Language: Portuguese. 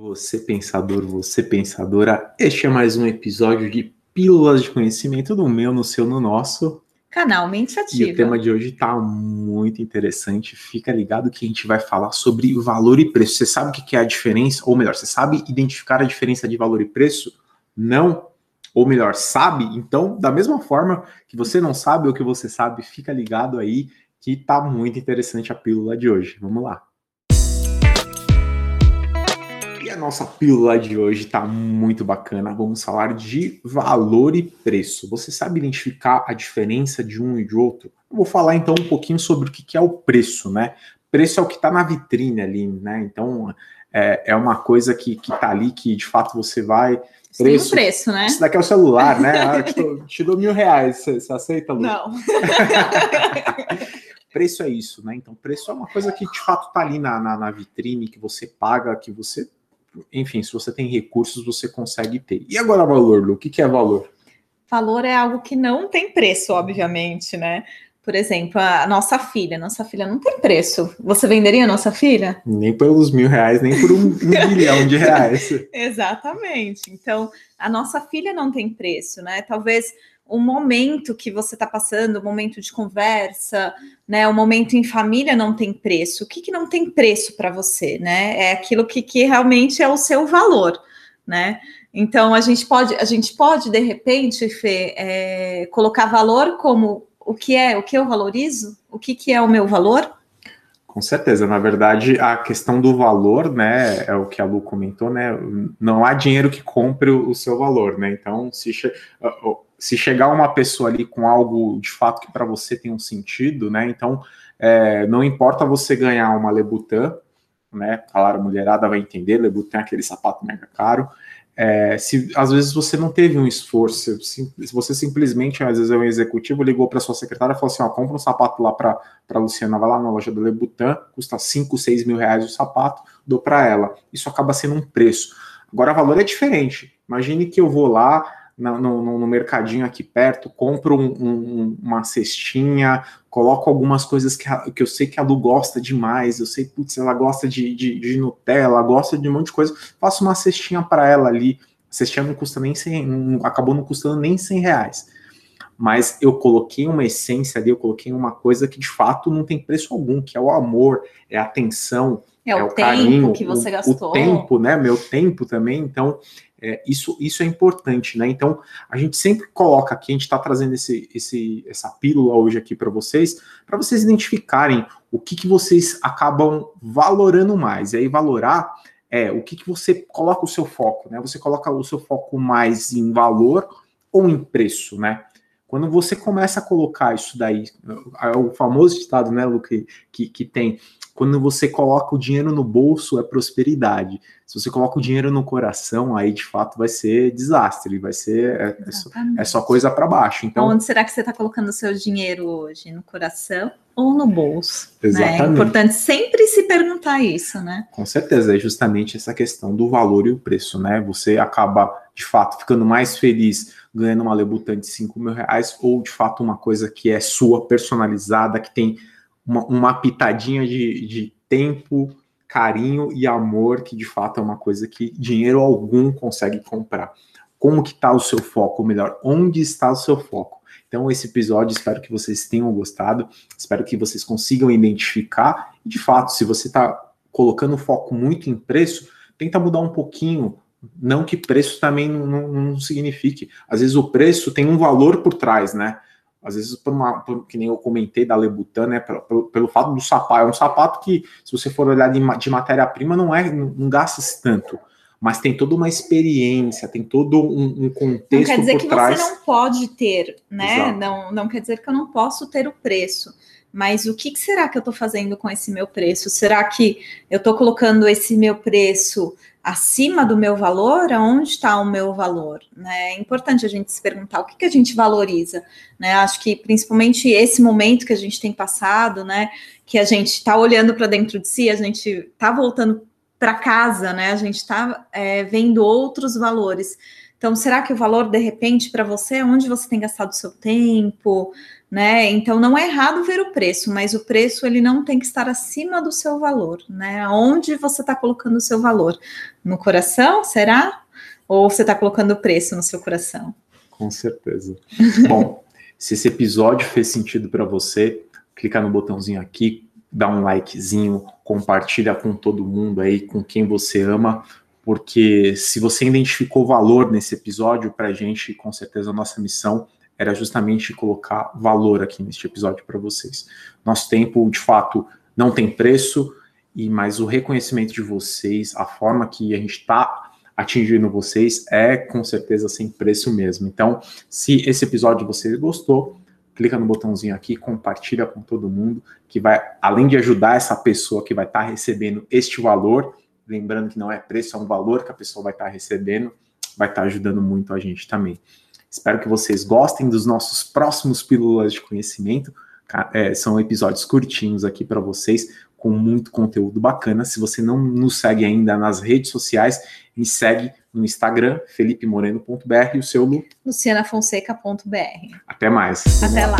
Você pensador, você pensadora, este é mais um episódio de Pílulas de Conhecimento do meu, no seu, no nosso canal Mente Ativa. E o tema de hoje está muito interessante. Fica ligado que a gente vai falar sobre valor e preço. Você sabe o que é a diferença? Ou melhor, você sabe identificar a diferença de valor e preço? Não? Ou melhor, sabe? Então, da mesma forma que você não sabe ou que você sabe, fica ligado aí que tá muito interessante a pílula de hoje. Vamos lá. E a nossa pílula de hoje está muito bacana. Vamos falar de valor e preço. Você sabe identificar a diferença de um e de outro? Eu vou falar então um pouquinho sobre o que é o preço, né? Preço é o que está na vitrine ali, né? Então é, é uma coisa que está ali que de fato você vai. Preço, Tem um preço, né? Isso daqui é o celular, né? Ah, te, dou, te dou mil reais. Você, você aceita, Lu? Não. preço é isso, né? Então, preço é uma coisa que de fato está ali na, na, na vitrine, que você paga, que você enfim, se você tem recursos, você consegue ter. E agora valor, Lu? O que, que é valor? Valor é algo que não tem preço, obviamente, né? Por exemplo, a nossa filha. Nossa filha não tem preço. Você venderia a nossa filha? Nem pelos mil reais, nem por um, um bilhão de reais. Exatamente. Então, a nossa filha não tem preço, né? Talvez o momento que você está passando, o momento de conversa, né? O momento em família não tem preço. O que, que não tem preço para você, né? É aquilo que, que realmente é o seu valor, né? Então a gente pode, a gente pode de repente, Fê, é, colocar valor como o que é, o que eu valorizo, o que, que é o meu valor. Com certeza, na verdade, a questão do valor, né, é o que a Lu comentou, né? Não há dinheiro que compre o seu valor, né? Então, se se chegar uma pessoa ali com algo de fato que para você tem um sentido, né? Então, é, não importa você ganhar uma Lebutan, né? Claro, a mulherada vai entender, Lebutan é aquele sapato mega caro. É, se às vezes você não teve um esforço, se, você simplesmente, às vezes é um executivo, ligou para sua secretária e falou assim: ó, compra um sapato lá para Luciana, vai lá na loja da Lebutan, custa 5, 6 mil reais o sapato, dou para ela. Isso acaba sendo um preço. Agora, o valor é diferente. Imagine que eu vou lá, no, no, no, mercadinho aqui perto, compro um, um, uma cestinha, coloco algumas coisas que, a, que eu sei que a Lu gosta demais, eu sei, putz, ela gosta de, de, de Nutella, gosta de um monte de coisa, faço uma cestinha para ela ali, a cestinha não custa nem 100, não, acabou não custando nem 100 reais. Mas eu coloquei uma essência ali, eu coloquei uma coisa que de fato não tem preço algum, que é o amor, é a atenção, é, é o, o carinho, que você o, gastou. O tempo, né? Meu tempo também. Então, é, isso, isso é importante, né? Então, a gente sempre coloca aqui, a gente está trazendo esse, esse, essa pílula hoje aqui para vocês, para vocês identificarem o que, que vocês acabam valorando mais. E aí, valorar é o que, que você coloca o seu foco, né? Você coloca o seu foco mais em valor ou em preço, né? Quando você começa a colocar isso daí, é o famoso ditado, né, Lu, que, que, que tem quando você coloca o dinheiro no bolso, é prosperidade. Se você coloca o dinheiro no coração, aí de fato vai ser desastre, vai ser é, é, só, é só, coisa para baixo. Então, onde será que você está colocando o seu dinheiro hoje? No coração ou no bolso? Exatamente. Né? É importante sempre se perguntar isso, né? Com certeza, é justamente essa questão do valor e o preço, né? Você acaba de fato ficando mais feliz ganhando uma Lebutan de 5 mil reais ou de fato uma coisa que é sua, personalizada, que tem uma, uma pitadinha de, de tempo, carinho e amor, que de fato é uma coisa que dinheiro algum consegue comprar. Como que está o seu foco, ou melhor, onde está o seu foco? Então, esse episódio, espero que vocês tenham gostado, espero que vocês consigam identificar. E, de fato, se você está colocando foco muito em preço, tenta mudar um pouquinho. Não que preço também não, não, signifique. Às vezes o preço tem um valor por trás, né? às vezes, por uma, por, que nem eu comentei da Lebutan, né, pelo, pelo, fato do sapato, é um sapato que, se você for olhar de, de matéria-prima, não é, não, não gasta tanto, mas tem toda uma experiência, tem todo um, um contexto Não quer dizer que trás. você não pode ter, né, não, não quer dizer que eu não posso ter o preço, mas o que, será que eu estou fazendo com esse meu preço? Será que eu estou colocando esse meu preço acima do meu valor, aonde está o meu valor? Né? É importante a gente se perguntar o que, que a gente valoriza. Né? Acho que principalmente esse momento que a gente tem passado, né? Que a gente está olhando para dentro de si, a gente está voltando para casa, né? A gente está é, vendo outros valores. Então, será que o valor, de repente, para você, é onde você tem gastado seu tempo, né? Então não é errado ver o preço, mas o preço ele não tem que estar acima do seu valor, né? Onde você está colocando o seu valor? No coração, será? Ou você está colocando o preço no seu coração? Com certeza. Bom, se esse episódio fez sentido para você, clica no botãozinho aqui, dá um likezinho, compartilha com todo mundo aí, com quem você ama, porque se você identificou valor nesse episódio, para a gente, com certeza a nossa missão era justamente colocar valor aqui neste episódio para vocês. Nosso tempo, de fato, não tem preço, e mas o reconhecimento de vocês, a forma que a gente está atingindo vocês é com certeza sem preço mesmo. Então, se esse episódio você gostou, clica no botãozinho aqui, compartilha com todo mundo, que vai, além de ajudar essa pessoa que vai estar tá recebendo este valor, lembrando que não é preço, é um valor que a pessoa vai estar tá recebendo, vai estar tá ajudando muito a gente também. Espero que vocês gostem dos nossos próximos pílulas de conhecimento. É, são episódios curtinhos aqui para vocês, com muito conteúdo bacana. Se você não nos segue ainda nas redes sociais, me segue no Instagram, felipemoreno.br e o seu Lu? lucianafonseca.br. Até mais. Até lá.